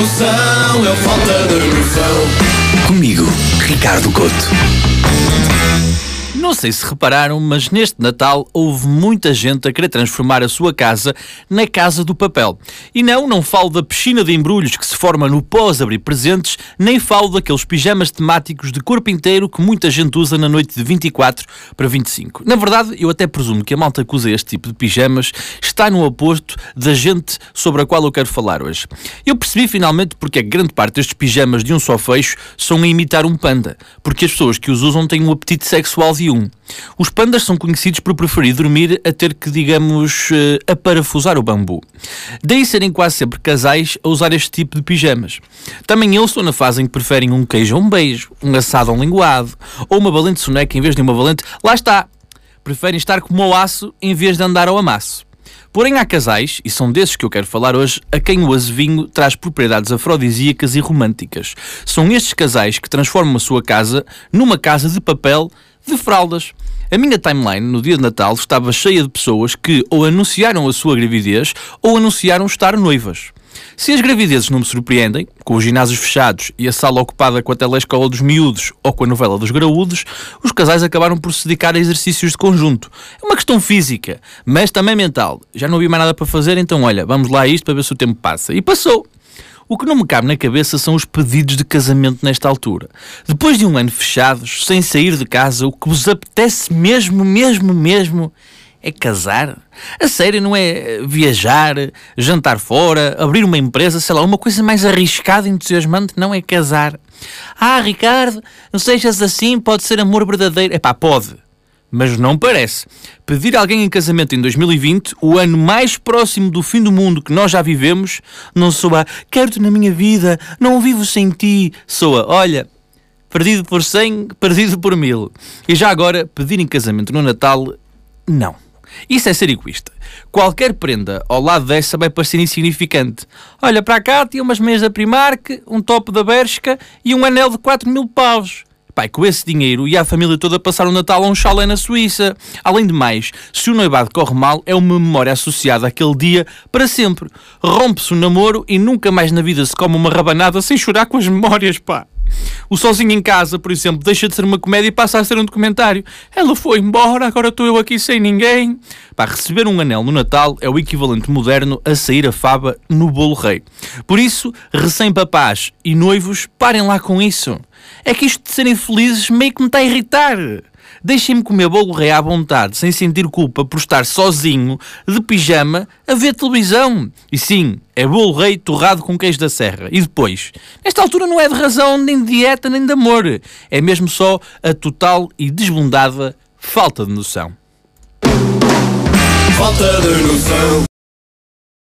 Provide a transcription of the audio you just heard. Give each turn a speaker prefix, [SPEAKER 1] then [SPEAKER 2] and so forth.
[SPEAKER 1] noção, é falta de noção.
[SPEAKER 2] Comigo, Ricardo Couto.
[SPEAKER 3] Não sei se repararam, mas neste Natal houve muita gente a querer transformar a sua casa na casa do papel. E não, não falo da piscina de embrulhos que se forma no pós-abrir presentes, nem falo daqueles pijamas temáticos de corpo inteiro que muita gente usa na noite de 24 para 25. Na verdade, eu até presumo que a malta que usa este tipo de pijamas está no oposto da gente sobre a qual eu quero falar hoje. Eu percebi finalmente porque é que grande parte destes pijamas de um só fecho são a imitar um panda, porque as pessoas que os usam têm um apetite sexual de um. Os pandas são conhecidos por preferir dormir a ter que, digamos, eh, aparafusar o bambu. Daí serem quase sempre casais a usar este tipo de pijamas. Também eu estou na fase em que preferem um queijo a um beijo, um assado a um linguado, ou uma valente soneca em vez de uma valente. Lá está! Preferem estar como ao aço em vez de andar ao amasso. Porém, há casais, e são desses que eu quero falar hoje, a quem o azevinho traz propriedades afrodisíacas e românticas. São estes casais que transformam a sua casa numa casa de papel de fraldas. A minha timeline no dia de Natal estava cheia de pessoas que ou anunciaram a sua gravidez ou anunciaram estar noivas. Se as gravidezes não me surpreendem, com os ginásios fechados e a sala ocupada com a telescola dos miúdos ou com a novela dos graúdos, os casais acabaram por se dedicar a exercícios de conjunto. É uma questão física, mas também mental. Já não havia mais nada para fazer, então olha, vamos lá a isto para ver se o tempo passa. E passou. O que não me cabe na cabeça são os pedidos de casamento nesta altura. Depois de um ano fechados, sem sair de casa, o que vos apetece mesmo, mesmo, mesmo é casar? A sério, não é viajar, jantar fora, abrir uma empresa, sei lá, uma coisa mais arriscada e entusiasmante não é casar. Ah, Ricardo, não sejas assim, pode ser amor verdadeiro. É pá, pode mas não parece. Pedir alguém em casamento em 2020, o ano mais próximo do fim do mundo que nós já vivemos, não soa quero-te na minha vida, não vivo sem ti, soa olha, perdido por cem, perdido por mil. E já agora, pedir em casamento no Natal, não. Isso é ser egoísta. Qualquer prenda ao lado dessa vai parecer insignificante. Olha, para cá tinha umas meias da Primark, um top da Bershka e um anel de 4 mil paus. Pai, com esse dinheiro e a família toda passar o Natal a um chalé na Suíça. Além de mais, se o noivado corre mal, é uma memória associada àquele dia para sempre. Rompe-se o namoro e nunca mais na vida se come uma rabanada sem chorar com as memórias, pá. O Sozinho em Casa, por exemplo, deixa de ser uma comédia e passa a ser um documentário. Ela foi embora, agora estou eu aqui sem ninguém. Pá, receber um anel no Natal é o equivalente moderno a sair a fava no bolo rei. Por isso, recém-papás e noivos, parem lá com isso. É que isto de serem felizes meio que me está a irritar. Deixem-me comer bolo rei à vontade, sem sentir culpa por estar sozinho, de pijama, a ver televisão. E sim, é bolo rei torrado com queijo da serra. E depois? Nesta altura não é de razão, nem de dieta, nem de amor. É mesmo só a total e desbundada falta de noção.
[SPEAKER 1] Falta de noção.